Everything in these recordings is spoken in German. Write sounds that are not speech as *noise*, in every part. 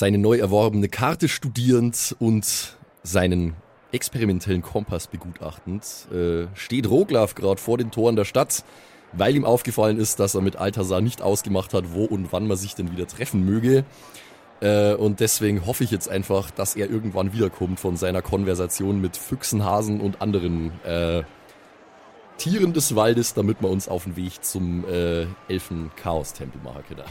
seine neu erworbene Karte studierend und seinen experimentellen Kompass begutachtend, äh, steht Roglaf gerade vor den Toren der Stadt, weil ihm aufgefallen ist, dass er mit Altasar nicht ausgemacht hat, wo und wann man sich denn wieder treffen möge. Äh, und deswegen hoffe ich jetzt einfach, dass er irgendwann wiederkommt von seiner Konversation mit Füchsen, Hasen und anderen äh, Tieren des Waldes, damit wir uns auf den Weg zum äh, Elfen-Chaos-Tempel machen können.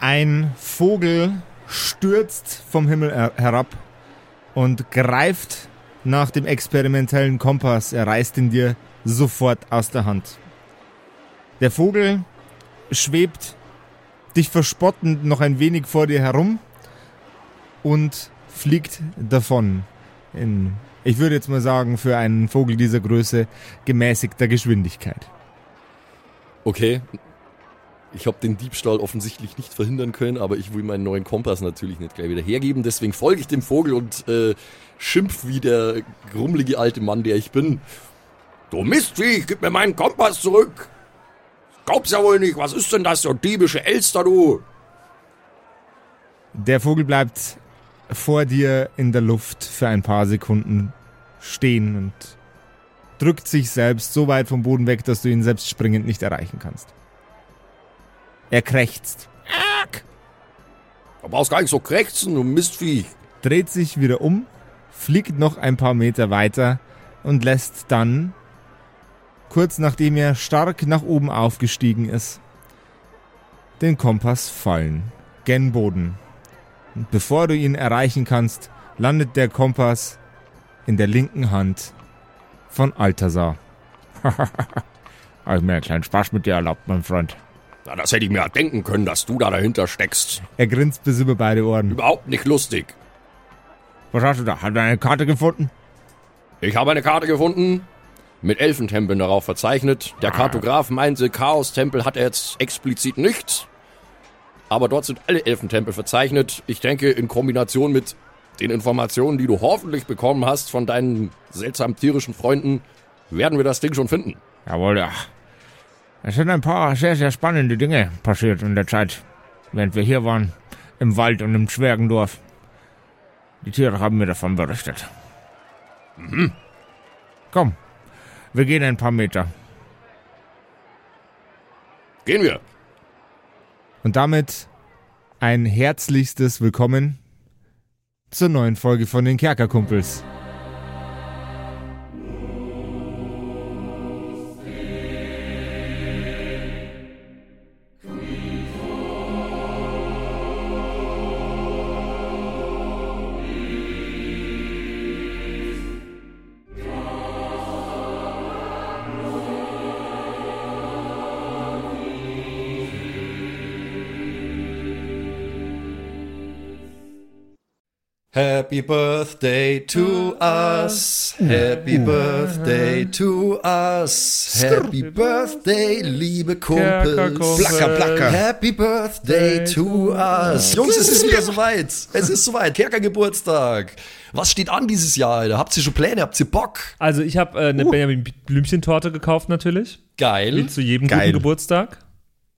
Ein Vogel stürzt vom Himmel herab und greift nach dem experimentellen Kompass. Er reißt ihn dir sofort aus der Hand. Der Vogel schwebt dich verspottend noch ein wenig vor dir herum und fliegt davon. In, ich würde jetzt mal sagen, für einen Vogel dieser Größe gemäßigter Geschwindigkeit. Okay, ich habe den Diebstahl offensichtlich nicht verhindern können, aber ich will meinen neuen Kompass natürlich nicht gleich wieder hergeben. Deswegen folge ich dem Vogel und äh, schimpf wie der grummelige alte Mann, der ich bin. Du Mistvieh, gib mir meinen Kompass zurück! Glaub's ja wohl nicht, was ist denn das, so diebische Elster, du? Der Vogel bleibt vor dir in der Luft für ein paar Sekunden stehen und drückt sich selbst so weit vom Boden weg, dass du ihn selbst springend nicht erreichen kannst. Er krächzt. Arg! Du brauchst gar nicht so krächzen, du Mistvieh. Dreht sich wieder um, fliegt noch ein paar Meter weiter und lässt dann, kurz nachdem er stark nach oben aufgestiegen ist, den Kompass fallen. Gen Boden. Und bevor du ihn erreichen kannst, landet der Kompass in der linken Hand von Altasar. Habe *laughs* mir einen kleinen Spaß mit dir erlaubt, mein Freund. Na, das hätte ich mir denken können, dass du da dahinter steckst. Er grinst bis über beide Ohren. Überhaupt nicht lustig. Was hast du da? Hast du eine Karte gefunden? Ich habe eine Karte gefunden, mit Elfentempeln darauf verzeichnet. Der ah. Kartograf meinte, Chaos-Tempel hat er jetzt explizit nicht. Aber dort sind alle Elfentempel verzeichnet. Ich denke, in Kombination mit den Informationen, die du hoffentlich bekommen hast von deinen seltsam tierischen Freunden, werden wir das Ding schon finden. Jawohl, ja. Es sind ein paar sehr, sehr spannende Dinge passiert in der Zeit, während wir hier waren, im Wald und im Zwergendorf. Die Tiere haben mir davon berichtet. Mhm. Komm, wir gehen ein paar Meter. Gehen wir. Und damit ein herzlichstes Willkommen zur neuen Folge von den Kerkerkumpels. Happy Birthday to us. Happy Birthday to us. Happy Birthday, liebe Kumpels. Placker, placker. Happy Birthday to us. Jungs, es ist wieder soweit. Es ist soweit. Kerker Geburtstag. Was steht an dieses Jahr, Alter? Habt ihr schon Pläne? Habt ihr Bock? Also, ich habe äh, eine uh. Benjamin Blümchen-Torte gekauft, natürlich. Geil. Wie zu jedem Geil. guten Geburtstag.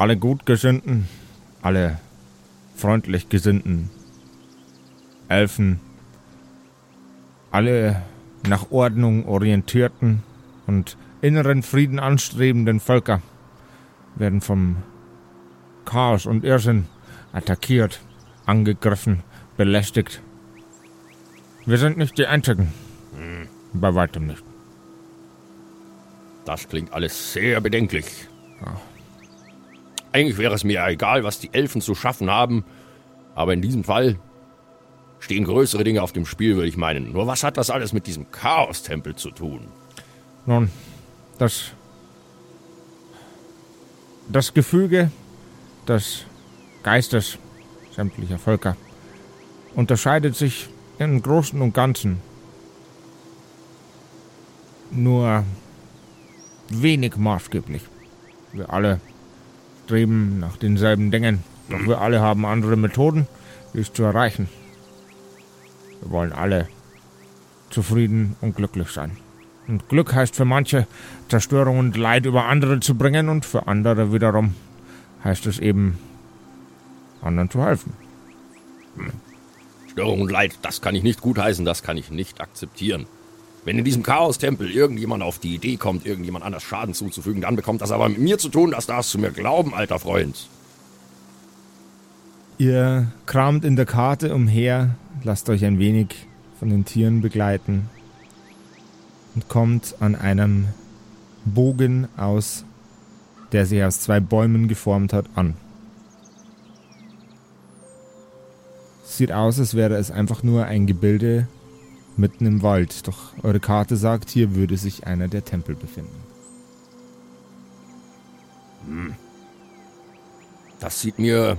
Alle Gutgesinnten, alle freundlich Gesinnten, Elfen, alle nach Ordnung orientierten und inneren Frieden anstrebenden Völker werden vom Chaos und Irrsinn attackiert, angegriffen, belästigt. Wir sind nicht die Einzigen. Bei weitem nicht. Das klingt alles sehr bedenklich. Eigentlich wäre es mir egal, was die Elfen zu schaffen haben, aber in diesem Fall stehen größere Dinge auf dem Spiel, würde ich meinen. Nur was hat das alles mit diesem Chaos-Tempel zu tun? Nun, das. Das Gefüge des Geistes sämtlicher Völker unterscheidet sich im Großen und Ganzen nur wenig maßgeblich. Wir alle streben nach denselben Dingen, doch wir alle haben andere Methoden, dies zu erreichen. Wir wollen alle zufrieden und glücklich sein. Und Glück heißt für manche, Zerstörung und Leid über andere zu bringen und für andere wiederum heißt es eben, anderen zu helfen. Störung und Leid, das kann ich nicht gutheißen, das kann ich nicht akzeptieren. Wenn in diesem Chaos-Tempel irgendjemand auf die Idee kommt, irgendjemand anders Schaden zuzufügen, dann bekommt das aber mit mir zu tun, das darfst du mir glauben, alter Freund. Ihr kramt in der Karte umher, lasst euch ein wenig von den Tieren begleiten und kommt an einem Bogen aus, der sich aus zwei Bäumen geformt hat, an. Sieht aus, als wäre es einfach nur ein Gebilde mitten im Wald, doch eure Karte sagt, hier würde sich einer der Tempel befinden. Das sieht mir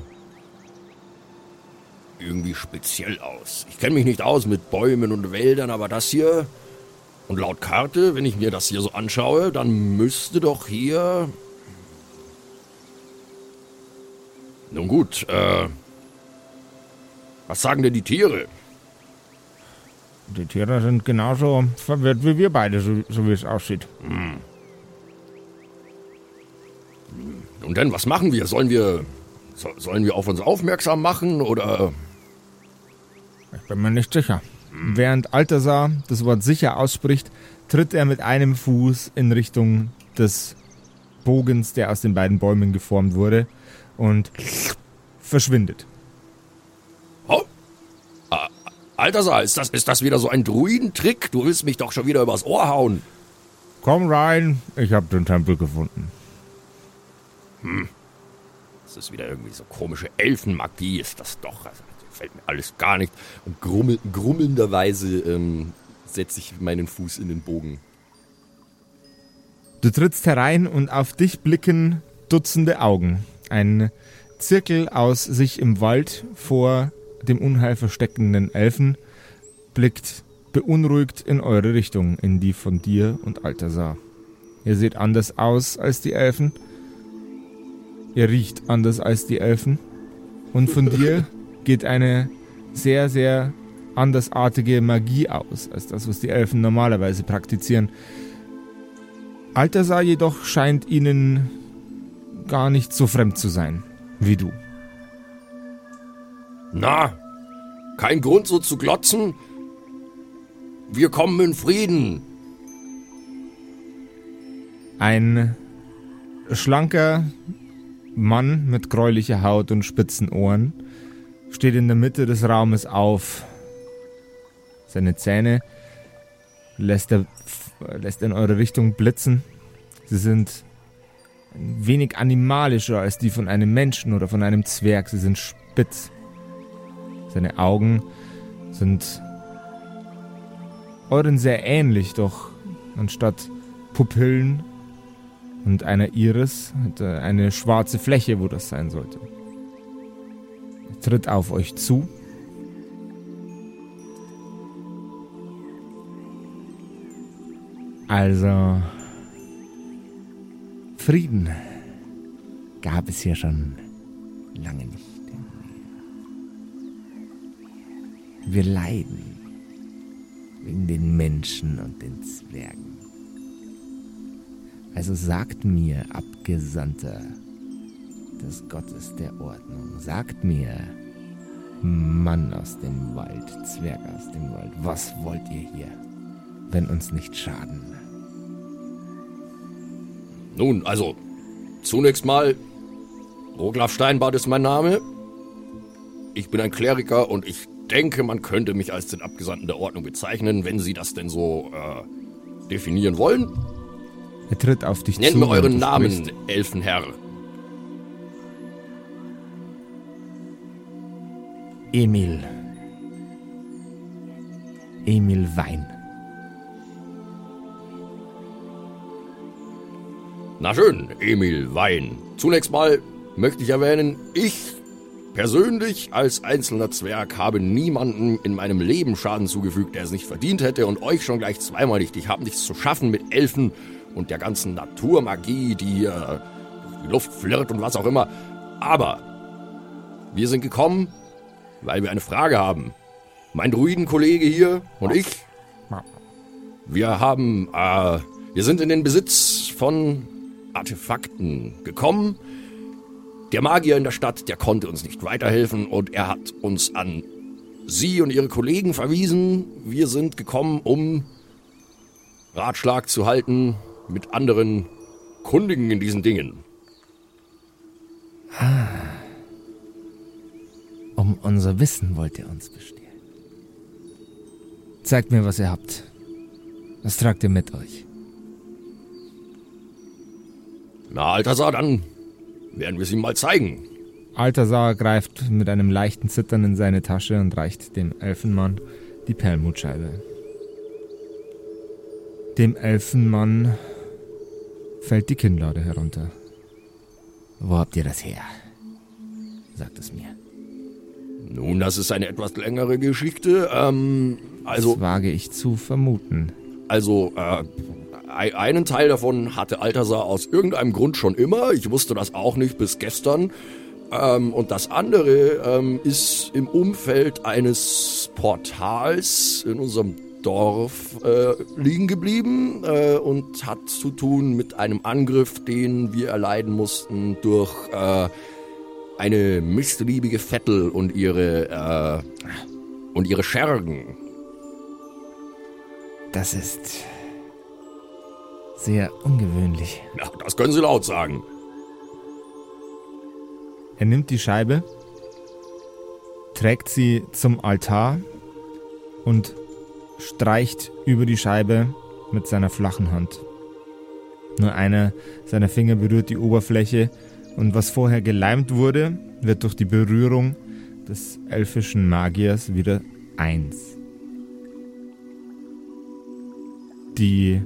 irgendwie speziell aus. Ich kenne mich nicht aus mit Bäumen und Wäldern, aber das hier. Und laut Karte, wenn ich mir das hier so anschaue, dann müsste doch hier. Nun gut, äh. Was sagen denn die Tiere? Die Tiere sind genauso verwirrt wie wir beide, so, so wie es aussieht. Nun denn, was machen wir? Sollen wir. So, sollen wir auf uns aufmerksam machen oder. Ich bin mir nicht sicher. Während Altasar das Wort sicher ausspricht, tritt er mit einem Fuß in Richtung des Bogens, der aus den beiden Bäumen geformt wurde, und verschwindet. Oh. Ah, Alter, ist das, ist das wieder so ein Druidentrick? Du willst mich doch schon wieder übers Ohr hauen. Komm rein, ich habe den Tempel gefunden. Das ist wieder irgendwie so komische Elfenmagie, ist das doch. Also, gefällt mir alles gar nicht. Und grummel, grummelnderweise ähm, setze ich meinen Fuß in den Bogen. Du trittst herein und auf dich blicken Dutzende Augen. Ein Zirkel aus sich im Wald vor dem Unheil versteckenden Elfen blickt beunruhigt in eure Richtung, in die von dir und Altasar. Ihr seht anders aus als die Elfen. Ihr riecht anders als die Elfen. Und von dir *laughs* geht eine sehr, sehr andersartige Magie aus, als das, was die Elfen normalerweise praktizieren. Altasar jedoch scheint ihnen gar nicht so fremd zu sein wie du. Na, kein Grund so zu glotzen. Wir kommen in Frieden. Ein schlanker Mann mit gräulicher Haut und spitzen Ohren steht in der Mitte des Raumes auf. Seine Zähne lässt er, lässt er in eure Richtung blitzen. Sie sind ein wenig animalischer als die von einem Menschen oder von einem Zwerg. Sie sind spitz. Seine Augen sind euren sehr ähnlich, doch anstatt Pupillen und einer Iris hat er eine schwarze Fläche, wo das sein sollte. Er tritt auf euch zu. Also, Frieden gab es hier schon lange nicht. Wir leiden wegen den Menschen und den Zwergen. Also sagt mir, Abgesandter des Gottes der Ordnung, sagt mir, Mann aus dem Wald, Zwerg aus dem Wald, was wollt ihr hier, wenn uns nicht schaden? Nun, also, zunächst mal, Roglaf Steinbart ist mein Name. Ich bin ein Kleriker und ich denke, man könnte mich als den Abgesandten der Ordnung bezeichnen, wenn Sie das denn so äh, definieren wollen. Er tritt auf dich Nennt zu. mir und euren Namen, sprichst. Elfenherr. Emil. Emil Wein. Na schön, Emil Wein. Zunächst mal möchte ich erwähnen, ich persönlich als einzelner Zwerg habe niemanden in meinem Leben Schaden zugefügt, der es nicht verdient hätte und euch schon gleich zweimal nicht. Ich habe nichts zu schaffen mit Elfen und der ganzen Naturmagie, die hier durch die Luft flirrt und was auch immer. Aber wir sind gekommen, weil wir eine Frage haben. Mein Druidenkollege hier und ich, wir haben, äh, wir sind in den Besitz von Artefakten gekommen. Der Magier in der Stadt, der konnte uns nicht weiterhelfen und er hat uns an Sie und Ihre Kollegen verwiesen. Wir sind gekommen, um Ratschlag zu halten mit anderen Kundigen in diesen Dingen. Um unser Wissen wollt ihr uns bestehlen. Zeigt mir, was ihr habt. Was tragt ihr mit euch? Na, Altasar, dann werden wir es ihm mal zeigen. Altasar greift mit einem leichten Zittern in seine Tasche und reicht dem Elfenmann die Perlmutscheibe. Dem Elfenmann fällt die Kinnlade herunter. Wo habt ihr das her? Sagt es mir. Nun, das ist eine etwas längere Geschichte. Ähm, also, das wage ich zu vermuten. Also, äh, einen Teil davon hatte Altasar aus irgendeinem Grund schon immer. Ich wusste das auch nicht bis gestern. Ähm, und das andere ähm, ist im Umfeld eines Portals in unserem Dorf äh, liegen geblieben äh, und hat zu tun mit einem Angriff, den wir erleiden mussten durch äh, eine missliebige Vettel und ihre äh, und ihre Schergen. Das ist sehr ungewöhnlich. Ja, das können Sie laut sagen. Er nimmt die Scheibe, trägt sie zum Altar und streicht über die Scheibe mit seiner flachen Hand. Nur einer seiner Finger berührt die Oberfläche und was vorher geleimt wurde, wird durch die Berührung des elfischen Magiers wieder eins. Die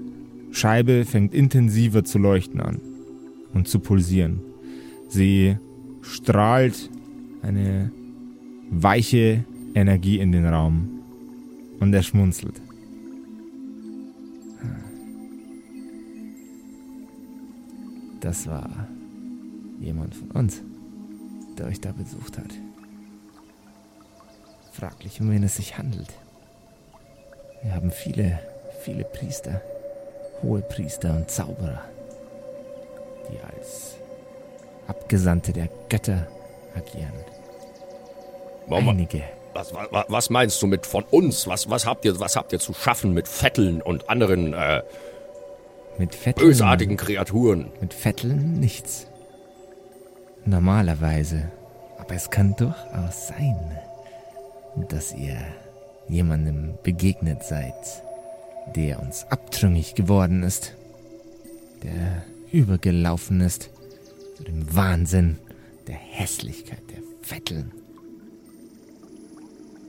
Scheibe fängt intensiver zu leuchten an und zu pulsieren. Sie strahlt eine weiche Energie in den Raum und er schmunzelt. Das war jemand von uns, der euch da besucht hat. Fraglich, um wen es sich handelt. Wir haben viele, viele Priester, hohe Priester und Zauberer, die als Abgesandte der Götter agieren. Warum, Einige. Was, was, was meinst du mit von uns? Was, was, habt ihr, was habt ihr zu schaffen mit Vetteln und anderen äh, Mit Vetteln, bösartigen Kreaturen? Mit Vetteln nichts. Normalerweise. Aber es kann durchaus sein, dass ihr jemandem begegnet seid, der uns abtrünnig geworden ist, der übergelaufen ist Zu dem Wahnsinn der Hässlichkeit der Vetteln.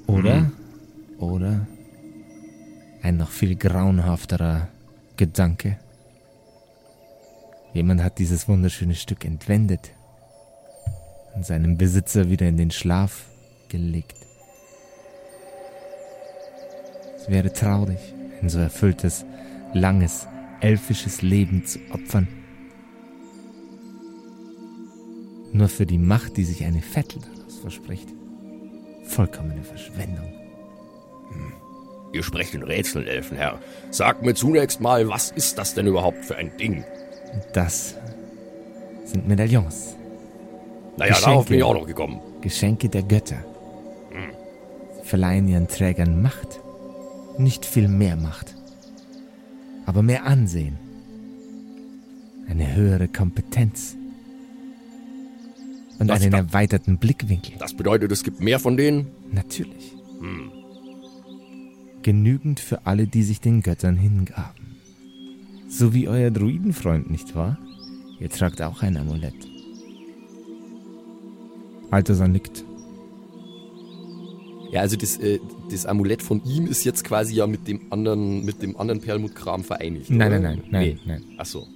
Oder, mhm. oder ein noch viel grauenhafterer Gedanke. Jemand hat dieses wunderschöne Stück entwendet und seinem Besitzer wieder in den Schlaf gelegt. Es wäre traurig, ein so erfülltes, langes, elfisches Leben zu opfern. Nur für die Macht, die sich eine Vettel daraus verspricht. Vollkommene Verschwendung. Hm. Ihr sprecht in Rätseln, Elfenherr. Sagt mir zunächst mal, was ist das denn überhaupt für ein Ding? Das sind Medaillons. Naja, Geschenke, darauf bin ich auch noch gekommen. Geschenke der Götter. Hm. Sie verleihen ihren Trägern Macht. Nicht viel mehr Macht. Aber mehr Ansehen. Eine höhere Kompetenz. Und das einen erweiterten Blickwinkel. Das bedeutet, es gibt mehr von denen? Natürlich. Hm. Genügend für alle, die sich den Göttern hingaben. So wie euer Druidenfreund, nicht wahr? Ihr tragt auch ein Amulett. Alter nickt. Ja, also das, äh, das Amulett von ihm ist jetzt quasi ja mit dem anderen, mit dem anderen Perlmuttkram vereinigt. Nein, nein, nein, nein, nee. nein. Ach so.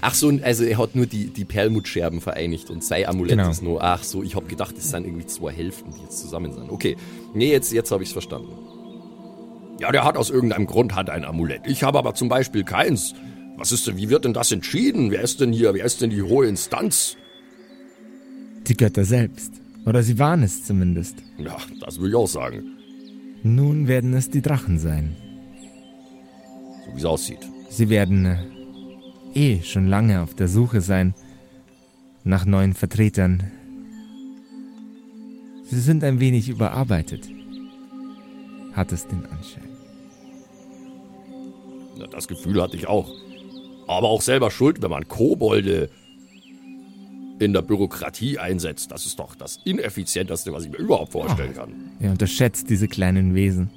Ach so, also er hat nur die, die Perlmuttscherben vereinigt und sein Amulett genau. ist nur. Ach so, ich habe gedacht, das sind irgendwie zwei Hälften, die jetzt zusammen sind. Okay, nee, jetzt, jetzt habe ich es verstanden. Ja, der hat aus irgendeinem Grund hat ein Amulett. Ich habe aber zum Beispiel keins. Was ist denn, wie wird denn das entschieden? Wer ist denn hier, wer ist denn die hohe Instanz? Die Götter selbst. Oder sie waren es zumindest. Ja, das will ich auch sagen. Nun werden es die Drachen sein. So wie es aussieht. Sie werden äh, eh schon lange auf der Suche sein nach neuen Vertretern. Sie sind ein wenig überarbeitet, hat es den Anschein. Ja, das Gefühl hatte ich auch. Aber auch selber schuld, wenn man Kobolde in der Bürokratie einsetzt. Das ist doch das Ineffizienteste, was ich mir überhaupt vorstellen oh, kann. Ihr unterschätzt diese kleinen Wesen.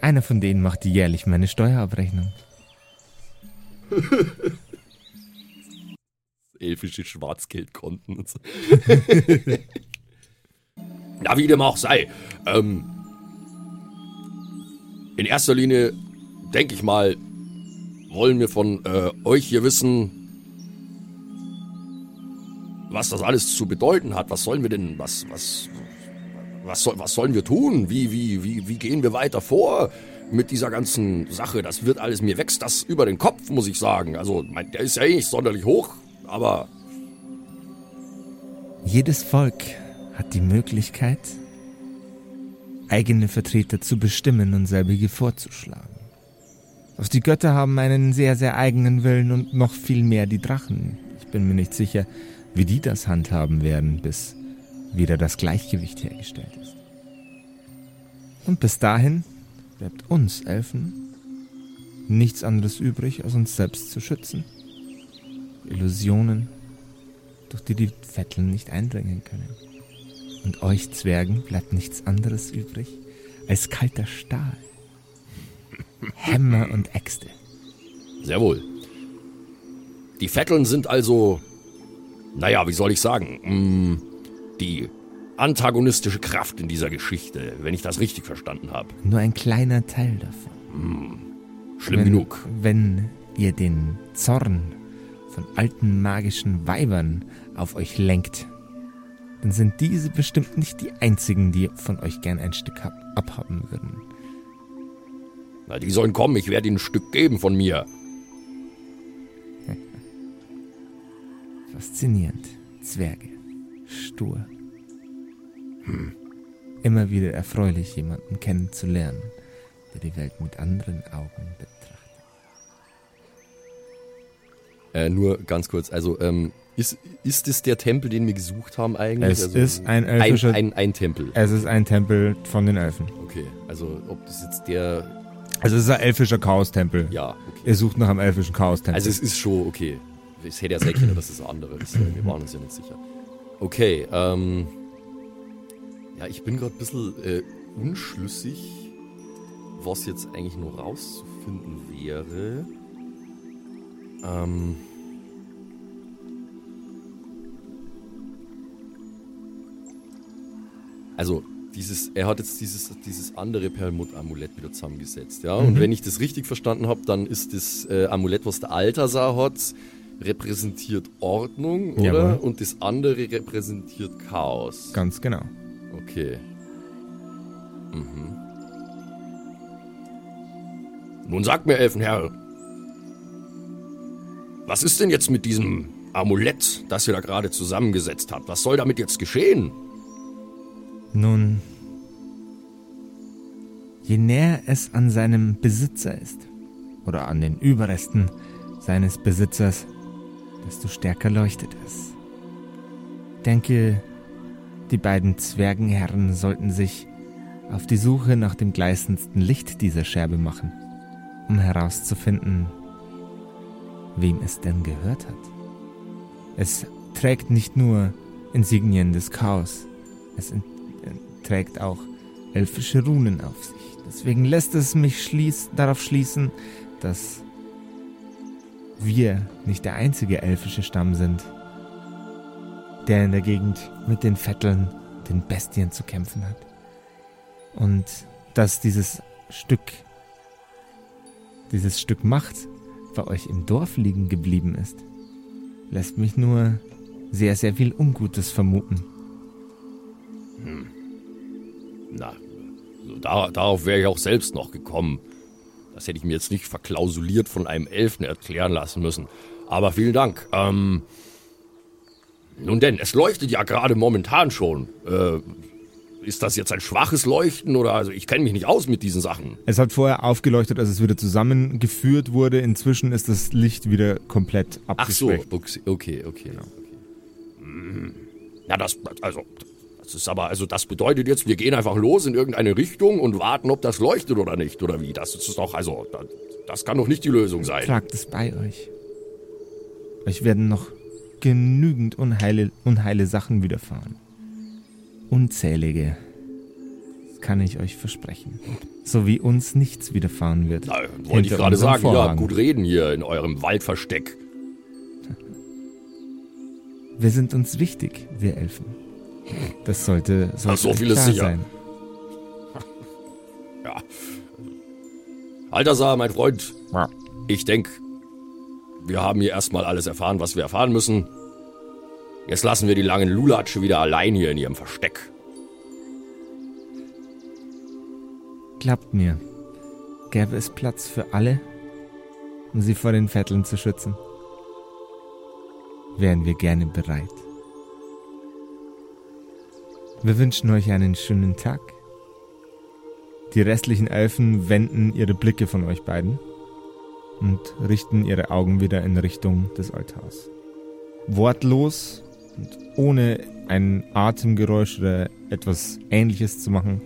Einer von denen macht jährlich meine Steuerabrechnung. *laughs* Elfische Schwarzgeldkonten und so. *laughs* Na, wie dem auch sei. Ähm, in erster Linie, denke ich mal, wollen wir von äh, euch hier wissen, was das alles zu bedeuten hat. Was sollen wir denn, was, was, was, soll, was sollen wir tun? Wie, wie, wie, wie gehen wir weiter vor mit dieser ganzen Sache? Das wird alles, mir wächst das über den Kopf, muss ich sagen. Also, mein, der ist ja eh nicht sonderlich hoch, aber. Jedes Volk hat die Möglichkeit, eigene Vertreter zu bestimmen und selbige vorzuschlagen. Doch die Götter haben einen sehr, sehr eigenen Willen und noch viel mehr die Drachen. Ich bin mir nicht sicher, wie die das handhaben werden, bis wieder das Gleichgewicht hergestellt ist. Und bis dahin bleibt uns Elfen nichts anderes übrig, als uns selbst zu schützen. Illusionen, durch die die Vetteln nicht eindringen können. Und euch Zwergen bleibt nichts anderes übrig als kalter Stahl. *laughs* Hämmer und Äxte. Sehr wohl. Die Vetteln sind also naja, wie soll ich sagen, mm, die antagonistische Kraft in dieser Geschichte, wenn ich das richtig verstanden habe. Nur ein kleiner Teil davon. Mm, schlimm wenn, genug. Wenn ihr den Zorn von alten magischen Weibern auf euch lenkt, dann sind diese bestimmt nicht die einzigen, die von euch gern ein Stück abhaben würden. Na, die sollen kommen, ich werde ihnen ein Stück geben von mir. Faszinierend. Zwerge. Stur. Hm. Immer wieder erfreulich, jemanden kennenzulernen, der die Welt mit anderen Augen betrachtet. Äh, nur ganz kurz, also ähm, ist, ist es der Tempel, den wir gesucht haben eigentlich? Es also, ist ein elfischer... Ein, ein, ein, Tempel. Es ist ein Tempel von den Elfen. Okay, also ob das jetzt der... Also es ist ein elfischer Chaos-Tempel. Ja, okay. Ihr sucht nach einem elfischen Chaos-Tempel. Also es ist schon okay ich hätte ja sehr gerne, dass ist das andere. ist. wir waren uns ja nicht sicher. Okay, ähm. Ja, ich bin gerade ein bisschen äh, unschlüssig, was jetzt eigentlich nur rauszufinden wäre. Ähm. Also, dieses, er hat jetzt dieses, dieses andere Perlmutt-Amulett wieder zusammengesetzt, ja. Mhm. Und wenn ich das richtig verstanden habe, dann ist das äh, Amulett, was der Altasar hat, repräsentiert Ordnung, oder? Jawohl. Und das andere repräsentiert Chaos. Ganz genau. Okay. Mhm. Nun sagt mir, Elfenherr, was ist denn jetzt mit diesem Amulett, das ihr da gerade zusammengesetzt habt? Was soll damit jetzt geschehen? Nun, je näher es an seinem Besitzer ist, oder an den Überresten seines Besitzers, desto stärker leuchtet es. Denke, die beiden Zwergenherren sollten sich auf die Suche nach dem gleißendsten Licht dieser Scherbe machen, um herauszufinden, wem es denn gehört hat. Es trägt nicht nur Insignien des Chaos, es äh, trägt auch elfische Runen auf sich. Deswegen lässt es mich schließ darauf schließen, dass wir nicht der einzige elfische Stamm sind, der in der Gegend mit den Vetteln, den Bestien zu kämpfen hat. Und dass dieses Stück, dieses Stück Macht bei euch im Dorf liegen geblieben ist, lässt mich nur sehr, sehr viel Ungutes vermuten. Na, so da, darauf wäre ich auch selbst noch gekommen. Das hätte ich mir jetzt nicht verklausuliert von einem Elfen erklären lassen müssen. Aber vielen Dank. Ähm, nun denn, es leuchtet ja gerade momentan schon. Äh, ist das jetzt ein schwaches Leuchten oder also ich kenne mich nicht aus mit diesen Sachen. Es hat vorher aufgeleuchtet, als es wieder zusammengeführt wurde. Inzwischen ist das Licht wieder komplett Ach so, abgeschwächt. okay, okay. Ja, das also das ist aber also das bedeutet jetzt, wir gehen einfach los in irgendeine Richtung und warten, ob das leuchtet oder nicht oder wie. Das ist doch also das, kann doch nicht die Lösung sein. Tragt es bei euch. Euch werden noch genügend unheile, unheile Sachen widerfahren. Unzählige. Das kann ich euch versprechen. So wie uns nichts widerfahren wird. Na, wollte ich gerade sagen, ja, Vorhang. gut reden hier in eurem Waldversteck. Wir sind uns wichtig, wir Elfen. Das sollte, sollte so euch viel ist sicher. sein. *laughs* Ja. Altasar, mein Freund, Ja. ich denke, wir haben hier erstmal alles erfahren, was wir erfahren müssen. Jetzt lassen wir die langen Lulatsche wieder allein hier in ihrem Versteck. Glaubt mir, gäbe es Platz für alle, um sie vor den Vetteln zu schützen, wären wir gerne bereit. Wir wünschen euch einen schönen Tag. Die restlichen Elfen wenden ihre Blicke von euch beiden und richten ihre Augen wieder in Richtung des Altars. Wortlos und ohne ein Atemgeräusch oder etwas ähnliches zu machen,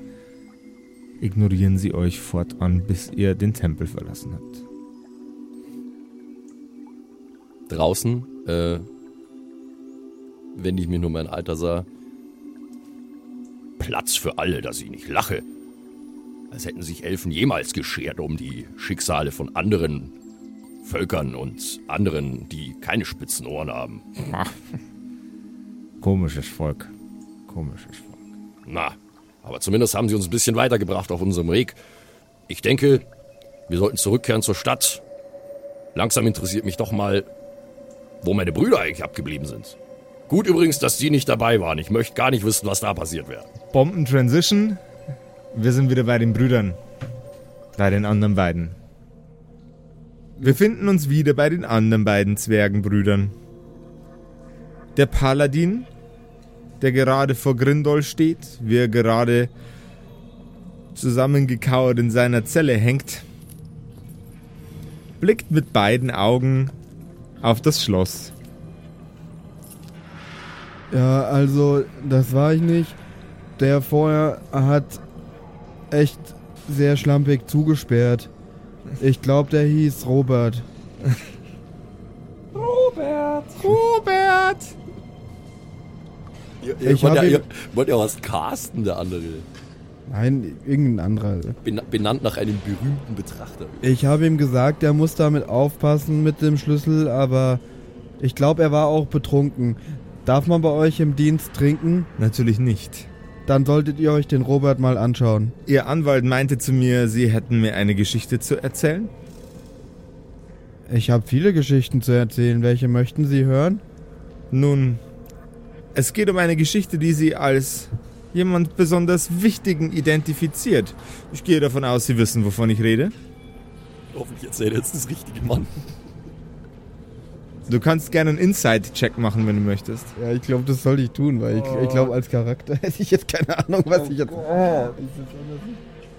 ignorieren sie euch fortan, bis ihr den Tempel verlassen habt. Draußen, äh, wende ich mich nur mein Alter sah. Platz für alle, dass ich nicht lache. Als hätten sich Elfen jemals geschert um die Schicksale von anderen Völkern und anderen, die keine spitzen Ohren haben. Komisches Volk. Komisches Volk. Na, aber zumindest haben sie uns ein bisschen weitergebracht auf unserem Weg. Ich denke, wir sollten zurückkehren zur Stadt. Langsam interessiert mich doch mal, wo meine Brüder eigentlich abgeblieben sind. Gut übrigens, dass die nicht dabei waren. Ich möchte gar nicht wissen, was da passiert wäre. Bomben Transition. Wir sind wieder bei den Brüdern. Bei den anderen beiden. Wir finden uns wieder bei den anderen beiden Zwergenbrüdern. Der Paladin, der gerade vor Grindol steht, wie er gerade zusammengekauert in seiner Zelle hängt, blickt mit beiden Augen auf das Schloss. Ja, also, das war ich nicht. Der vorher hat echt sehr schlampig zugesperrt. Ich glaube, der hieß *laughs* Robert. Robert! Ihr, ihr, Ich wollt, ja, ihr wollt ja was casten, der andere. Nein, irgendein anderer. Ben, benannt nach einem berühmten Betrachter. Ich habe ihm gesagt, er muss damit aufpassen mit dem Schlüssel, aber ich glaube, er war auch betrunken. Darf man bei euch im Dienst trinken? Natürlich nicht. Dann solltet ihr euch den Robert mal anschauen. Ihr Anwalt meinte zu mir, Sie hätten mir eine Geschichte zu erzählen. Ich habe viele Geschichten zu erzählen. Welche möchten Sie hören? Nun, es geht um eine Geschichte, die Sie als jemand besonders Wichtigen identifiziert. Ich gehe davon aus, Sie wissen, wovon ich rede. Hoffentlich erzählt er jetzt das richtige Mann. Du kannst gerne einen Inside-Check machen, wenn du möchtest. Ja, ich glaube, das sollte ich tun, weil ich, ich glaube, als Charakter *laughs* hätte ich jetzt keine Ahnung, was ich jetzt.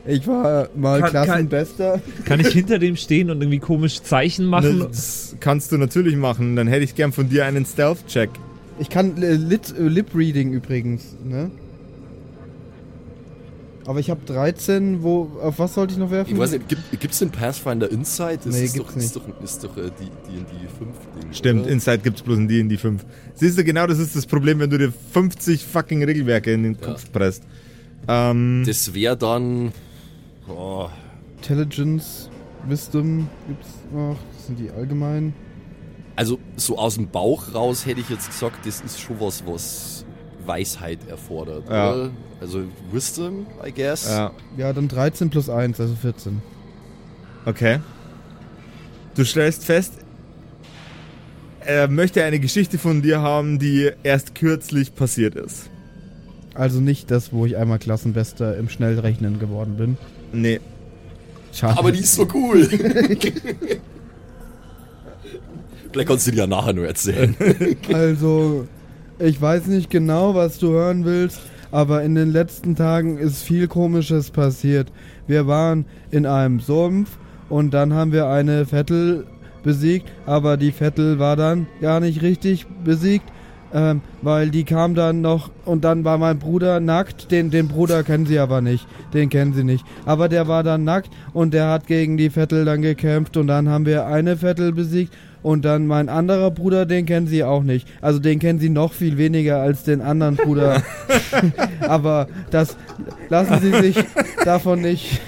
Ich war mal Kann- kann- Klassenbester. Kann ich hinter dem stehen und irgendwie komisch Zeichen machen? Das kannst du natürlich machen. Dann hätte ich gern von dir einen Stealth-Check. Ich kann äh, Lit, äh, Lip-Reading übrigens, ne? Aber ich habe 13, wo, auf was sollte ich noch werfen? Ich weiß nicht, gibt es den Pathfinder Insight? Das Nee, ist, gibt's doch, ist doch, ist doch äh, die, die in die 5 Ding. Stimmt, oder? Inside gibt's bloß in die in die 5. Siehst du, genau das ist das Problem, wenn du dir 50 fucking Regelwerke in den Ja. Kopf presst. Ähm, Das wäre dann. Oh, Intelligence, Wisdom gibt's noch. Das sind die allgemeinen. also, so aus dem Bauch raus hätte ich jetzt gesagt, das ist schon was, was Weisheit erfordert. Ja. Oder? Also, Wisdom, I guess. ja, Ja, dann 13 plus 1, also 14. okay. Du stellst fest, er möchte eine Geschichte von dir haben, die erst kürzlich passiert ist. Also nicht das, wo ich einmal Klassenbester im Schnellrechnen geworden bin. Nee. Schade. Aber die ist so cool. *laughs* Vielleicht kannst du dir ja nachher nur erzählen. Also, ich weiß nicht genau, was du hören willst, aber in den letzten Tagen ist viel Komisches passiert. Wir waren in einem Sumpf und dann haben wir eine Vettel besiegt, aber die Vettel war dann gar nicht richtig besiegt, ähm, weil die kam dann noch und dann war mein Bruder nackt. Den, den Bruder kennen sie aber nicht, den kennen sie nicht. Aber der war dann nackt und der hat gegen die Vettel dann gekämpft und dann haben wir eine Vettel besiegt und dann mein anderer Bruder, den kennen sie auch nicht. Also den kennen sie noch viel weniger als den anderen Bruder. *laughs* Aber das lassen sie sich davon nicht.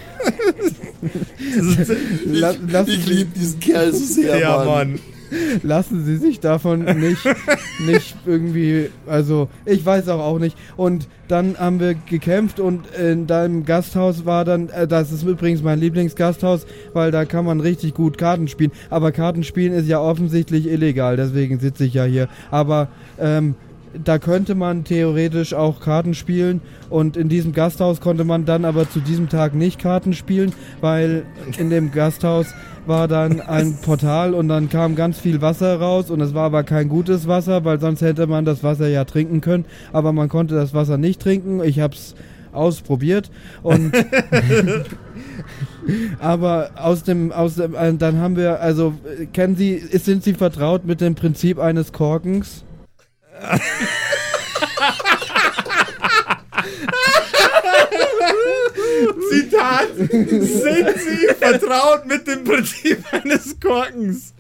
Ich sie, liebe diesen Kerl so sehr, Ja, Mann. Mann. *laughs* lassen sie sich davon nicht, nicht irgendwie. Also ich weiß auch auch nicht. Und dann haben wir gekämpft und in deinem Gasthaus war dann, äh, das ist übrigens mein Lieblingsgasthaus, weil da kann man richtig gut Karten spielen. Aber Kartenspielen ist ja offensichtlich illegal, deswegen sitze ich ja hier. Aber ähm, da könnte man theoretisch auch Karten spielen und in diesem Gasthaus konnte man dann aber zu diesem Tag nicht Karten spielen, weil in dem Gasthaus war dann ein *laughs* Portal und dann kam ganz viel Wasser raus und es war aber kein gutes Wasser, weil sonst hätte man das Wasser ja trinken können, aber man konnte das Wasser nicht trinken. Ich hab's ausprobiert und *laughs* aber aus dem aus dem äh, dann haben wir also äh, kennen Sie sind Sie vertraut mit dem Prinzip eines Korkens? *laughs* Zitat. Sind Sie vertraut mit dem Prinzip eines Korkens?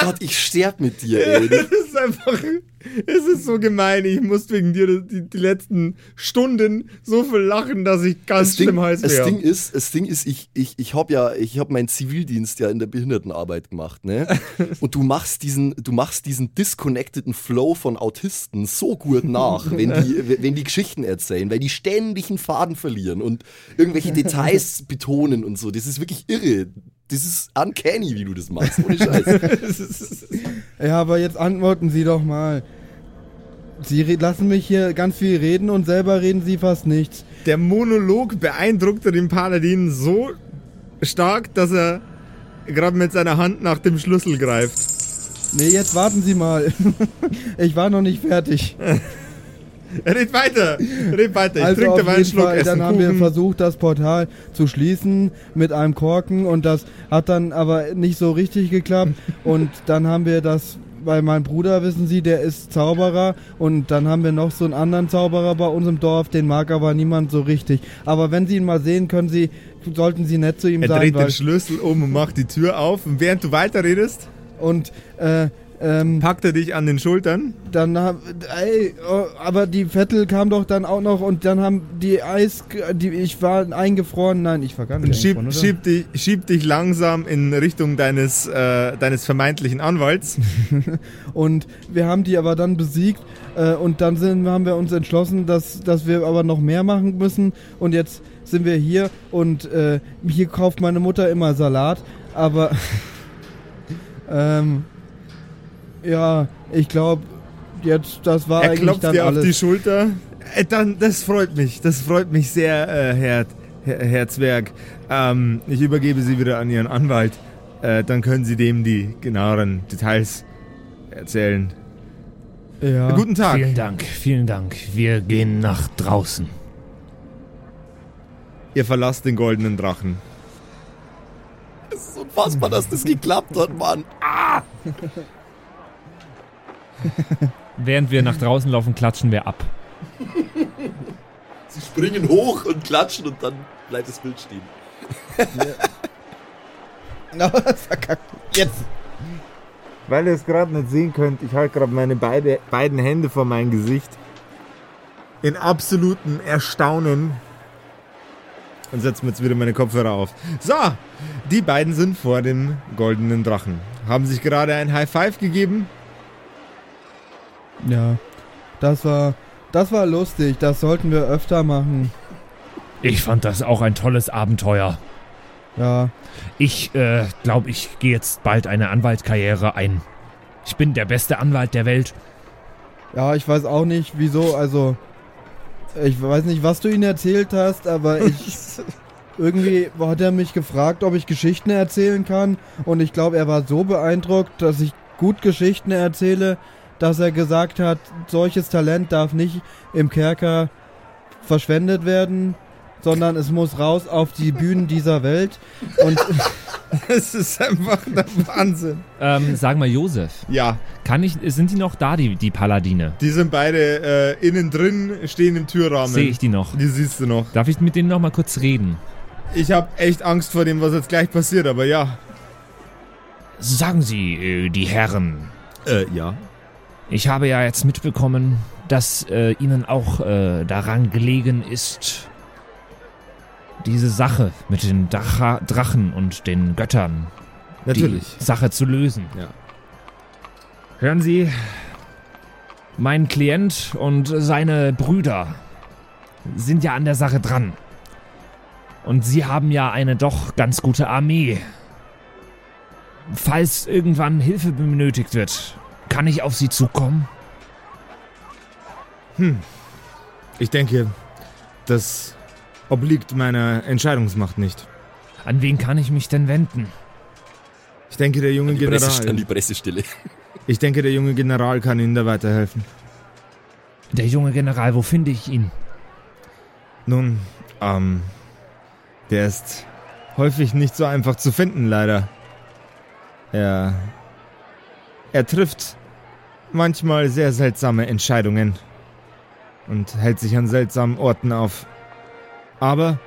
Gott, ich sterb mit dir, ey. *laughs* Das ist einfach. Es ist so gemein. Ich muss wegen dir die, die letzten Stunden so viel lachen, dass ich ganz Das schlimm heiß das wäre. Ding ist, das Ding ist, ich, ich, ich habe ja, ich habe meinen Zivildienst ja in der Behindertenarbeit gemacht, ne? *laughs* Und du machst diesen, du machst diesen disconnecteden Flow von Autisten so gut nach, wenn die, *laughs* wenn die Geschichten erzählen, weil die ständig einen Faden verlieren und irgendwelche Details *laughs* betonen und so. Das ist wirklich irre. Das ist uncanny, wie du das machst. Ohne Scheiß. Ja, aber jetzt antworten Sie doch mal. Sie lassen mich hier ganz viel reden und selber reden Sie fast nichts. Der Monolog beeindruckte den Paladin so stark, dass er gerade mit seiner Hand nach dem Schlüssel greift. Nee, jetzt warten Sie mal. *laughs* ich war noch nicht fertig. *laughs* Red weiter, red weiter. Ich also trinke auf jeden Schluck Fall, Essen. dann haben wir Kuchen. versucht, das Portal zu schließen mit einem Korken und das hat dann aber nicht so richtig geklappt. *laughs* und dann haben wir das, weil mein Bruder, wissen Sie, der ist Zauberer und dann haben wir noch so einen anderen Zauberer bei uns im Dorf, den mag aber niemand so richtig. Aber wenn Sie ihn mal sehen, können Sie, sollten Sie nett zu ihm Er sein. dreht weil den Schlüssel um und macht die Tür auf. Und während du weiterredest, Und äh, ähm, Packt er dich an den Schultern? dann hab, ey, oh, aber die Vettel kam doch dann auch noch und dann haben die Eis, die, ich war eingefroren, nein, ich war gar nicht Und schieb, eingefroren, oder? schieb, dich, schieb dich langsam in Richtung deines, äh, deines vermeintlichen Anwalts. *laughs* Und wir haben die aber dann besiegt äh, und dann sind, haben wir uns entschlossen, dass, dass wir aber noch mehr machen müssen. Und jetzt sind wir hier und äh, hier kauft meine Mutter immer Salat. Aber *laughs* ähm, ja, ich glaube, jetzt das war Er eigentlich klopft dann dir auf die alles. Schulter. Äh, dann, das freut mich. Das freut mich sehr, äh, Herr, Herr, Herr Zwerg. Ähm, ich übergebe Sie wieder an Ihren Anwalt. Äh, dann können Sie dem die genaueren Details erzählen. Ja. Guten Tag. Vielen Dank, vielen Dank. Wir gehen nach draußen. Ihr verlasst den goldenen Drachen. Es ist unfassbar, dass das geklappt hat, Mann. *laughs* Während wir nach draußen laufen, klatschen wir ab. Sie springen hoch und klatschen und dann bleibt das Bild stehen. *laughs* *laughs* Verkackt. Jetzt. Weil ihr es gerade nicht sehen könnt, ich halte gerade meine beide, beiden Hände vor mein Gesicht. In absolutem Erstaunen. Und setze mir jetzt wieder meine Kopfhörer auf. So, die beiden sind vor dem goldenen Drachen. Haben sich gerade ein High Five gegeben. Ja. Das war, das war lustig. Das sollten wir öfter machen. Ich fand das auch ein tolles Abenteuer. Ja. Ich äh, glaube, ich gehe jetzt bald eine Anwaltskarriere ein. Ich bin der beste Anwalt der Welt. Ja, ich weiß auch nicht, wieso, also. Ich weiß nicht, was du ihnen erzählt hast, aber ich. *laughs* irgendwie hat er mich gefragt, ob ich Geschichten erzählen kann. Und ich glaube, er war so beeindruckt, dass ich gut Geschichten erzähle, dass er gesagt hat, solches Talent darf nicht im Kerker verschwendet werden, sondern es muss raus auf die Bühnen dieser Welt. Und *laughs* Es ist einfach der Wahnsinn. Ähm, sag mal, Josef, Ja, kann ich, sind die noch da, die, die Paladine? die sind beide äh, innen drin, stehen im Türrahmen. Sehe ich die noch? Die siehst du noch. Darf ich mit denen noch mal kurz reden? Ich habe echt Angst vor dem, was jetzt gleich passiert, aber ja. Sagen Sie, äh, die Herren, Äh, ja. Ich habe ja jetzt mitbekommen, dass äh, Ihnen auch äh, daran gelegen ist, diese Sache mit den Dracha Drachen und den Göttern, Natürlich. die Sache zu lösen. Ja. Hören Sie, mein Klient und seine Brüder sind ja an der Sache dran. Und sie haben ja eine doch ganz gute Armee. Falls irgendwann Hilfe benötigt wird, kann ich auf sie zukommen? Ich denke, das obliegt meiner Entscheidungsmacht nicht. An wen kann ich mich denn wenden? Ich denke, der junge An die, Presse, an General. die Pressestelle. *laughs* Ich denke, der junge General kann Ihnen da weiterhelfen. Der junge General, wo finde ich ihn? Nun, ähm, der ist häufig nicht so einfach zu finden, leider. Er, er trifft manchmal sehr seltsame Entscheidungen und hält sich an seltsamen Orten auf. Aber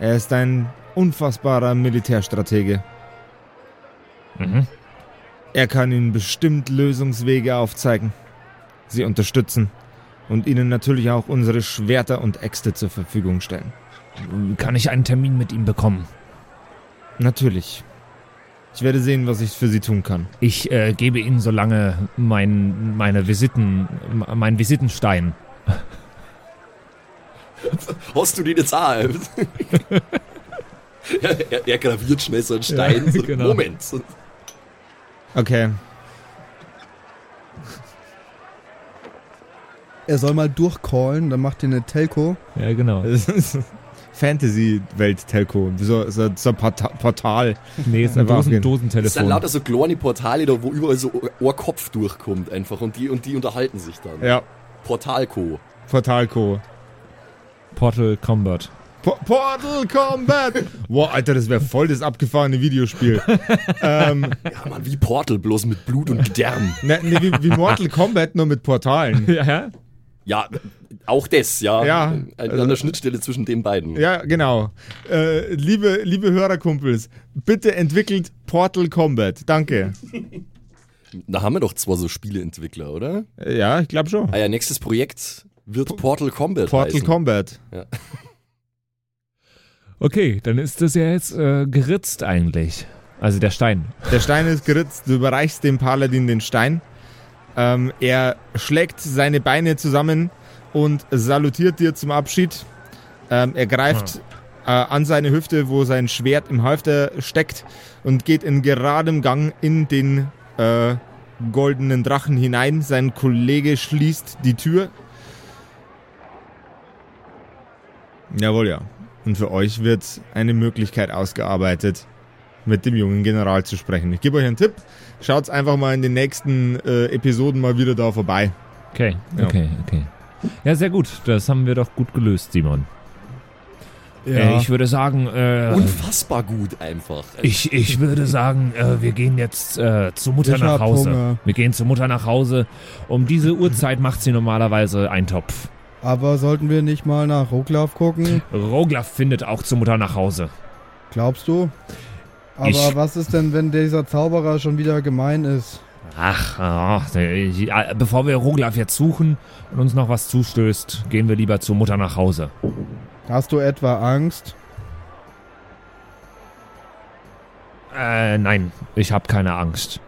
er ist ein unfassbarer Militärstratege. Mhm. Er kann Ihnen bestimmt Lösungswege aufzeigen, Sie unterstützen und Ihnen natürlich auch unsere Schwerter und Äxte zur Verfügung stellen. Kann ich einen Termin mit ihm bekommen? Natürlich. Ich werde sehen, was ich für Sie tun kann. Ich äh, gebe Ihnen so lange mein, meine Visiten, meinen Visitenstein. *laughs* Hast du den jetzt auch? *laughs* er, er, er graviert schnell so einen Stein. Ja, so, genau. Moment. Okay. er soll mal durchcallen, dann macht ihr eine Telco. Ja, genau. *laughs* Es Fantasy-Welt-Telco. So, so, so ein Porta Portal. Nee, ist ein Dosen, jeden- Das sind Dosentelefon. lauter so kleine Portale da, wo überall so ein Kopf durchkommt einfach und die, und die unterhalten sich dann. Ja, Portalco. Portalco. Portal Combat. Po Portal Combat! Boah, Alter, das wäre voll das abgefahrene Videospiel. *laughs* ähm, Ja, Mann, wie Portal, bloß mit Blut und Gedärm. ne, ne, wie, wie Mortal Kombat, nur mit Portalen. *laughs* Ja, ja? Ja, auch das, ja. Ja, An, an also- der Schnittstelle zwischen den beiden. Ja, genau. Äh, liebe, liebe Hörerkumpels, bitte entwickelt Portal Combat. Danke. Da haben wir doch zwar so Spieleentwickler, oder? Ja, ich glaube schon. Ah ja, nächstes Projekt wird Portal Combat Portal heißen. Combat. *laughs* Okay, dann ist das ja jetzt äh, geritzt eigentlich. Also der Stein. Der Stein ist geritzt, du überreichst dem Paladin den Stein. Ähm, er schlägt seine Beine zusammen und salutiert dir zum Abschied. Ähm, er greift äh, an seine Hüfte, wo sein Schwert im Halfter steckt und geht in geradem Gang in den äh, goldenen Drachen hinein. Sein Kollege schließt die Tür. Jawohl, ja. Und für euch wird eine Möglichkeit ausgearbeitet, mit dem jungen General zu sprechen. Ich gebe euch einen Tipp. Schaut einfach mal in den nächsten äh, Episoden mal wieder da vorbei. Okay, Ja. okay, okay. Ja, sehr gut. Das haben wir doch gut gelöst, Simon. Ja. Äh, ich würde sagen, äh, Unfassbar gut einfach. ich, ich würde sagen, äh, wir gehen jetzt äh, zu Mutter Ich nach Hause. Hunger. Wir gehen zu Mutter nach Hause. Um diese Uhrzeit macht sie normalerweise einen Topf. Aber sollten wir nicht mal nach Roklauf gucken? Roglaf findet auch zu Mutter nach Hause. Glaubst du? Aber Ich- was ist denn, wenn dieser Zauberer schon wieder gemein ist? Ach, ach, äh, bevor wir Roglaf jetzt suchen und uns noch was zustößt, gehen wir lieber zu Mutter nach Hause. Hast du etwa Angst? Äh, nein, ich habe keine Angst.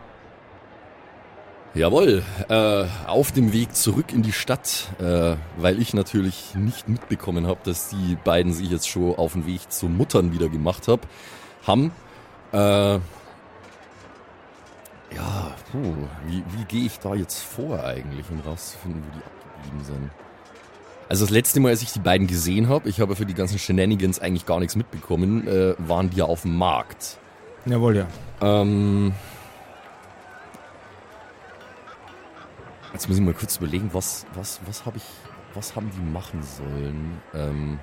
Jawohl, äh, auf dem Weg zurück in die Stadt, äh, weil ich natürlich nicht mitbekommen habe, dass die beiden sich jetzt schon auf den Weg zu Muttern wieder gemacht hab, haben. Äh, ja, puh, wie, wie gehe ich da jetzt vor eigentlich, um rauszufinden, wo die abgeblieben sind? Also das letzte Mal, als ich die beiden gesehen habe, ich habe für die ganzen Shenanigans eigentlich gar nichts mitbekommen, äh, waren die ja auf dem Markt. Jawohl, ja. Ähm. Jetzt muss ich mal kurz überlegen, was, was, was habe ich, was haben die machen sollen? Ähm,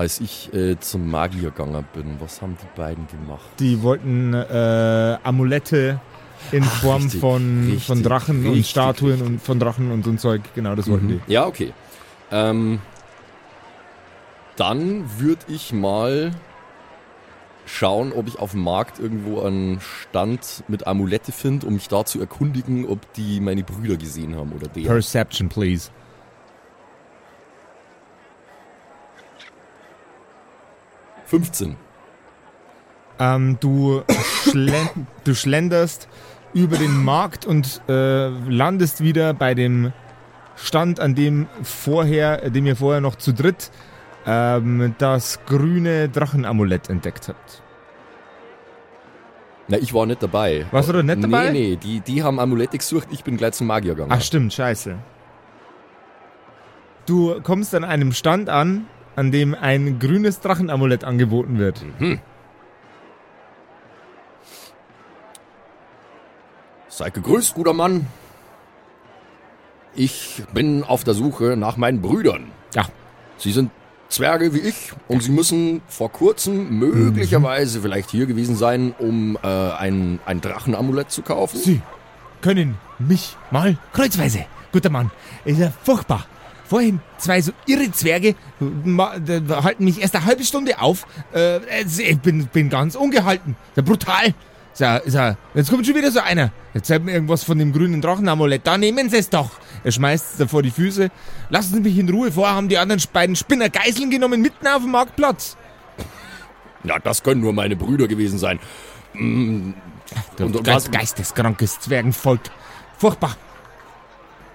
als ich äh, zum Magier gegangen bin, was haben die beiden gemacht? Die wollten äh, Amulette in Ach, Form richtig, von, richtig, von Drachen und richtig, Statuen richtig. und von Drachen und so ein Zeug. Genau, das wollten die. Ja, okay. Ähm, dann würde ich mal schauen, ob ich auf dem Markt irgendwo einen Stand mit Amulette finde, um mich da zu erkundigen, ob die meine Brüder gesehen haben oder der. Perception, please. – 15. Ähm, du, schlen du schlenderst über den Markt und äh, landest wieder bei dem Stand, an dem vorher, dem ihr vorher noch zu dritt ähm, das grüne Drachenamulett entdeckt habt. Na, ich war nicht dabei. Warst du da nicht dabei? Nee, nee, die, die haben Amulette gesucht, ich bin gleich zum Magier gegangen. Ach stimmt, scheiße. Du kommst an einem Stand an, an dem ein grünes Drachenamulett angeboten wird. Seid gegrüßt, guter Mann. Ich bin auf der Suche nach meinen Brüdern. Ja. Sie sind Zwerge wie ich und sie müssen vor kurzem möglicherweise vielleicht hier gewesen sein, um äh, ein, ein Drachenamulett zu kaufen. Sie können mich mal kreuzweise. Guter Mann, ist ja furchtbar. Vorhin zwei so irre Zwerge halten mich erst eine halbe Stunde auf. Äh, ich bin, bin ganz ungehalten. Ja brutal. Ist ja, jetzt kommt schon wieder so einer. Jetzt zeigt mir irgendwas von dem grünen Drachenamulett. Da nehmen Sie es doch. Er schmeißt es da vor die Füße. Lassen Sie mich in Ruhe. Vorher haben die anderen beiden Spinner Geiseln genommen mitten auf dem Marktplatz. Na, das können nur meine Brüder gewesen sein. Mm, Du Und- und was- geisteskrankes Zwergenvolk. Furchtbar.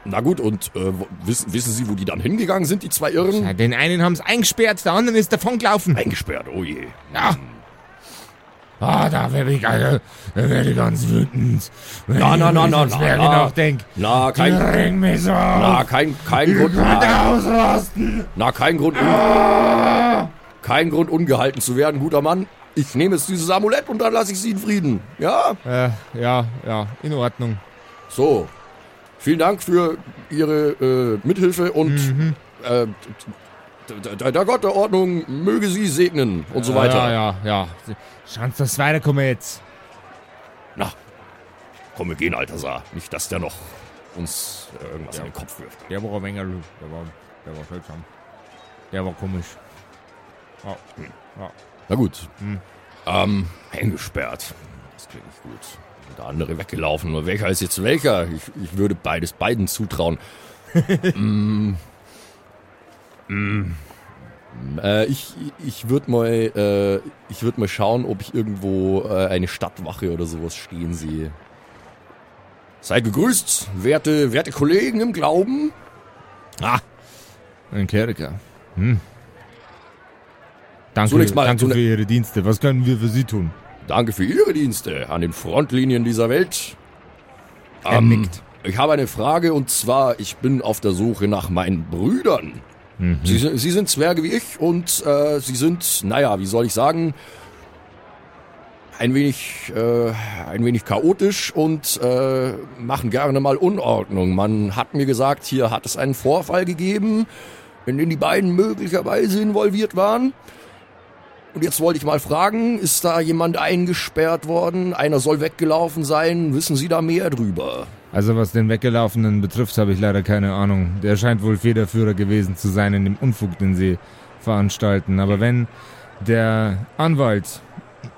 Na gut, und äh, wissen, wissen Sie, wo die dann hingegangen sind, die zwei Irren? Ja, den einen haben sie eingesperrt, der andere ist davongelaufen. Eingesperrt, oh je. Ja. Ah, da werde ich, also, da werde ich ganz wütend. Wenn Na, na, na, na, na, Zwerge na. nachdenk. Na, kein, regen mich so na, kein, kein Ich Grund, na, ausrasten. na, kein Grund, un, Ah. kein Grund, ungehalten zu werden, guter Mann. Ich nehme jetzt dieses Amulett und dann lasse ich Sie in Frieden. Ja? Äh, ja, ja, in Ordnung. So. Vielen Dank für Ihre äh, Mithilfe und Mhm. äh, der Gott der Ordnung möge Sie segnen und so weiter. Ja, ja, ja. Schauen Sie, dass weiterkommen jetzt. Na, komm, wir gehen, Altasar. Nicht, dass der noch uns äh, irgendwas in den Kopf wirft. Der war ein wenig, der war, der war seltsam. Der war komisch. Ja, ja. Na gut. Hm. Ähm, eingesperrt. Das klingt nicht gut. Der andere weggelaufen. Nur welcher ist jetzt welcher? Ich, ich würde beides beiden zutrauen. *laughs* mm, mm, äh, ich ich würde mal, äh, ich würd mal schauen, ob ich irgendwo äh, eine Stadtwache oder sowas stehen sehe. Sei gegrüßt, werte, werte Kollegen im Glauben. Ah, ein Kleriker. Hm. Danke, Zunächst mal- danke für Ihre Dienste. Was können wir für Sie tun? Danke für Ihre Dienste an den Frontlinien dieser Welt. Er Ähm, nickt. Ich habe eine Frage und zwar, ich bin auf der Suche nach meinen Brüdern. Sie, sind- sie sind Zwerge wie ich und äh, sie sind, naja, wie soll ich sagen, ein wenig, äh, ein wenig chaotisch und äh, machen gerne mal Unordnung. Man hat mir gesagt, hier hat es einen Vorfall gegeben, in den die beiden möglicherweise involviert waren. Und jetzt wollte ich mal fragen, ist da jemand eingesperrt worden? Einer soll weggelaufen sein? Wissen Sie da mehr drüber? Also was den Weggelaufenen betrifft, habe ich leider keine Ahnung. Der scheint wohl Federführer gewesen zu sein in dem Unfug, den sie veranstalten. Aber wenn der Anwalt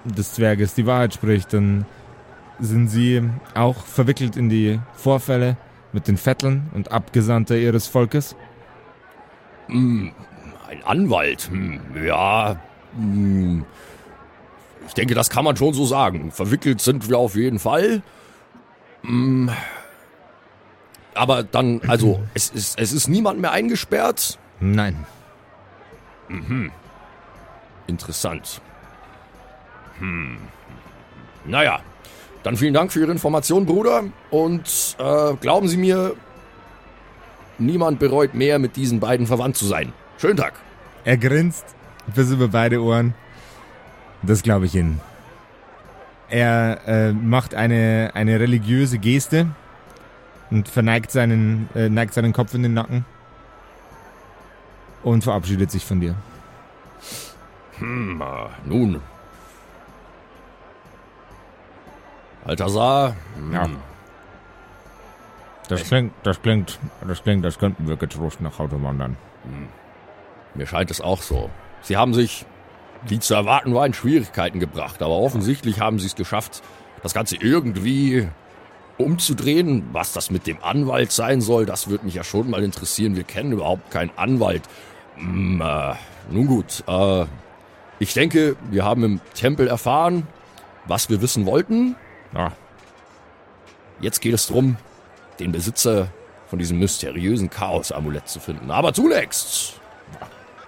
des Zwerges die Wahrheit spricht, dann sind sie auch verwickelt in die Vorfälle mit den Vetteln und Abgesandter ihres Volkes. Hm, ein Anwalt? Hm, ja. Hm, ich denke, das kann man schon so sagen. Verwickelt sind wir auf jeden Fall. Hm, aber dann, also, *clears throat* es ist, es ist niemand mehr eingesperrt. Nein. Interessant. Hm. Naja, dann vielen Dank für Ihre Information, Bruder. Und äh, glauben Sie mir, niemand bereut mehr, mit diesen beiden verwandt zu sein. Schönen Tag. Er grinst bis über beide Ohren. Das glaube ich Ihnen. Er äh, macht eine, eine religiöse Geste und verneigt seinen, äh, neigt seinen Kopf in den Nacken und verabschiedet sich von dir. Hm, nun. Balthasar, hm, Ja. Das klingt, das klingt, das klingt, das könnten wir getrost nach Hause wandern. mir scheint es auch so. Sie haben sich, wie zu erwarten war, in Schwierigkeiten gebracht, aber offensichtlich haben Sie es geschafft, das Ganze irgendwie umzudrehen. Was das mit dem Anwalt sein soll, das würde mich ja schon mal interessieren. Wir kennen überhaupt keinen Anwalt. Hm, äh, nun gut, äh, ich denke, wir haben im Tempel erfahren, was wir wissen wollten. Ja, Jetzt geht es darum, den Besitzer von diesem mysteriösen Chaos-Amulett zu finden. Aber zunächst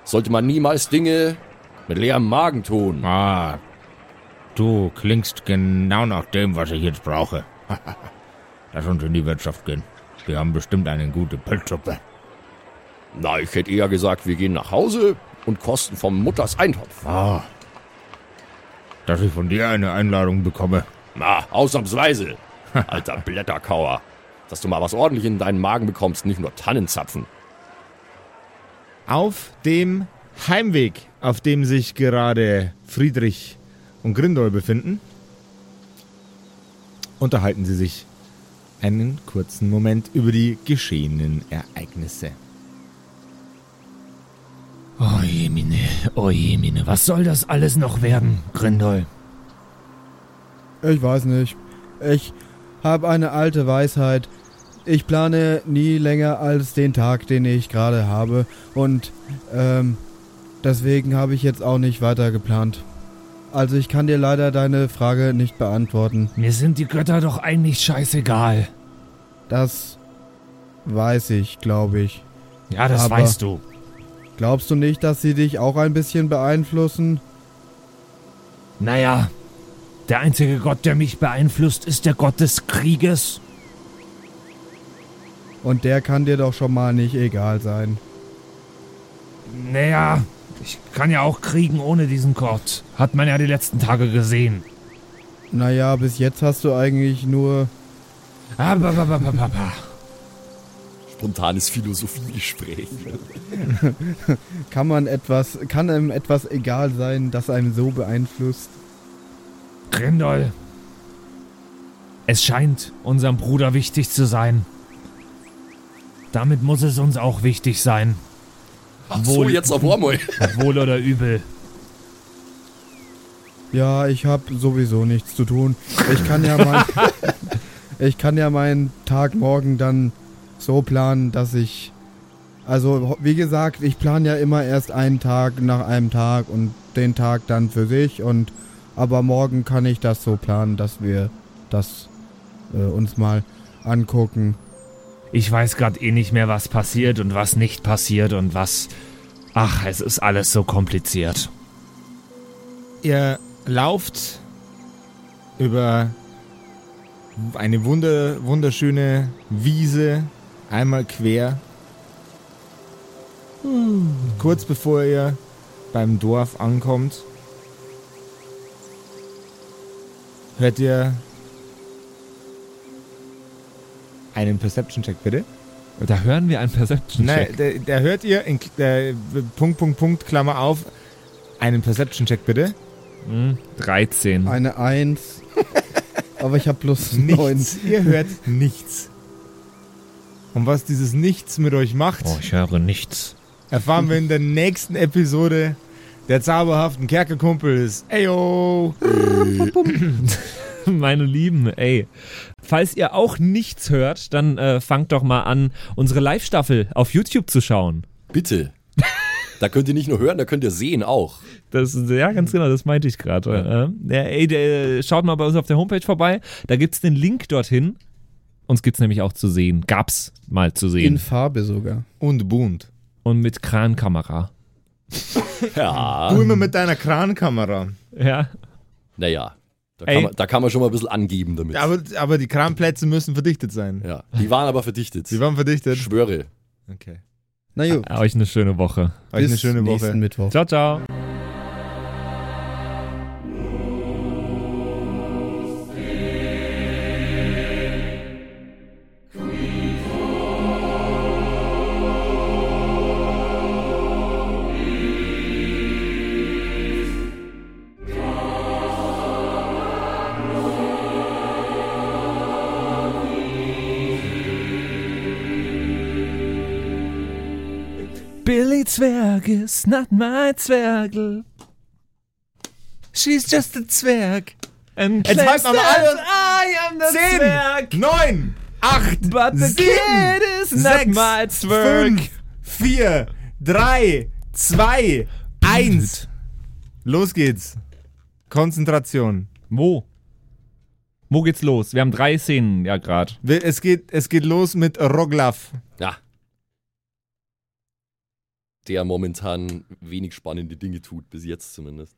sollte man niemals Dinge mit leerem Magen tun. ah, du klingst genau nach dem, was ich jetzt brauche. *laughs* Lass uns in die Wirtschaft gehen. Die haben bestimmt eine gute Pilzsuppe. Na, ich hätte eher gesagt, wir gehen nach Hause und kosten vom Mutters Eintopf. Ah, dass ich von dir eine Einladung bekomme. Na, ausnahmsweise. *laughs* Alter Blätterkauer. Dass du mal was ordentlich in deinen Magen bekommst, nicht nur Tannenzapfen. Auf dem Heimweg, auf dem sich gerade Friedrich und Grindol befinden, unterhalten sie sich einen kurzen Moment über die geschehenen Ereignisse. Oh Jemine, oh Jemine, was soll das alles noch werden, Grindol? Ich weiß nicht. Ich habe eine alte Weisheit. Ich plane nie länger als den Tag, den ich gerade habe. Und ähm, deswegen habe ich jetzt auch nicht weiter geplant. Also ich kann dir leider deine Frage nicht beantworten. Mir sind die Götter doch eigentlich scheißegal. Das weiß ich, glaube ich. Ja, das Aber- weißt du. Glaubst du nicht, dass sie dich auch ein bisschen beeinflussen? Naja, der einzige Gott, der mich beeinflusst, ist der Gott des Krieges. Und der kann dir doch schon mal nicht egal sein. Naja, ich kann ja auch kriegen ohne diesen Gott. Hat man ja die letzten Tage gesehen. Naja, bis jetzt hast du eigentlich nur... Aber. Spontanes Philosophiegespräch. *laughs* Kann man etwas... Kann einem etwas egal sein, das einem so beeinflusst? Grindol. Es scheint unserem Bruder wichtig zu sein. Damit muss es uns auch wichtig sein. Ach so, Wohl- jetzt auf einmal. *laughs* Wohl oder übel. Ja, ich habe sowieso nichts zu tun. Ich kann ja mein, *laughs* ich kann ja meinen Tag morgen dann so planen, dass ich also wie gesagt, ich plane ja immer erst einen Tag nach einem Tag und den Tag dann für sich und aber morgen kann ich das so planen, dass wir das äh, uns mal angucken. Ich weiß gerade eh nicht mehr, was passiert und was nicht passiert und was. Ach, es ist alles so kompliziert. Ihr lauft über eine wunder, wunderschöne Wiese einmal quer. Kurz bevor ihr beim Dorf ankommt, hört ihr einen Perception-Check, bitte. Da hören wir einen Perception-Check. Nein, da, da hört ihr in äh, Punkt, Punkt, Punkt, Klammer auf, einen Perception-Check, bitte. Hm, 13. Eine Eins. *laughs* aber ich habe plus neun. Nichts. Ihr hört nichts. Und was dieses Nichts mit euch macht, Oh, ich höre nichts. erfahren wir in der nächsten Episode der zauberhaften Kerkerkumpels. Eyo! *laughs* Meine Lieben, ey. Falls ihr auch nichts hört, dann äh, fangt doch mal an, unsere Live-Staffel auf YouTube zu schauen. Bitte. Da könnt ihr nicht nur hören, da könnt ihr sehen auch. Das, ja, ganz genau, das meinte ich gerade. Ja. Ja, ey, der, schaut mal bei uns auf der Homepage vorbei. Da gibt's den Link dorthin. Uns gibt's nämlich auch zu sehen. Gab's mal zu In sehen. Farbe sogar. Und bunt. Und mit Krankamera. Ja. Du immer mit deiner Krankamera. Ja. Naja, da kann, man, da kann man schon mal ein bisschen angeben damit. Aber, aber die Kranplätze müssen verdichtet sein. Ja, die waren aber verdichtet. Sie waren verdichtet. Ich schwöre. Okay. Na gut. Euch eine schöne Woche. Euch eine bis schöne Woche. nächsten Mittwoch. Ciao, ciao. Billy Zwerg is not my Zwergel. She's just a Zwerg. And Jetzt claims halt mal alle- I am the Zehn, Zwerg. neun, acht, But the sieben, kid is not sechs, my Zwerg. fünf, vier, drei, zwei, eins. Los geht's. Konzentration. Wo? Wo geht's los? Wir haben drei Szenen ja gerade. Es geht, es geht los mit Roglaf. Der momentan wenig spannende Dinge tut, bis jetzt zumindest.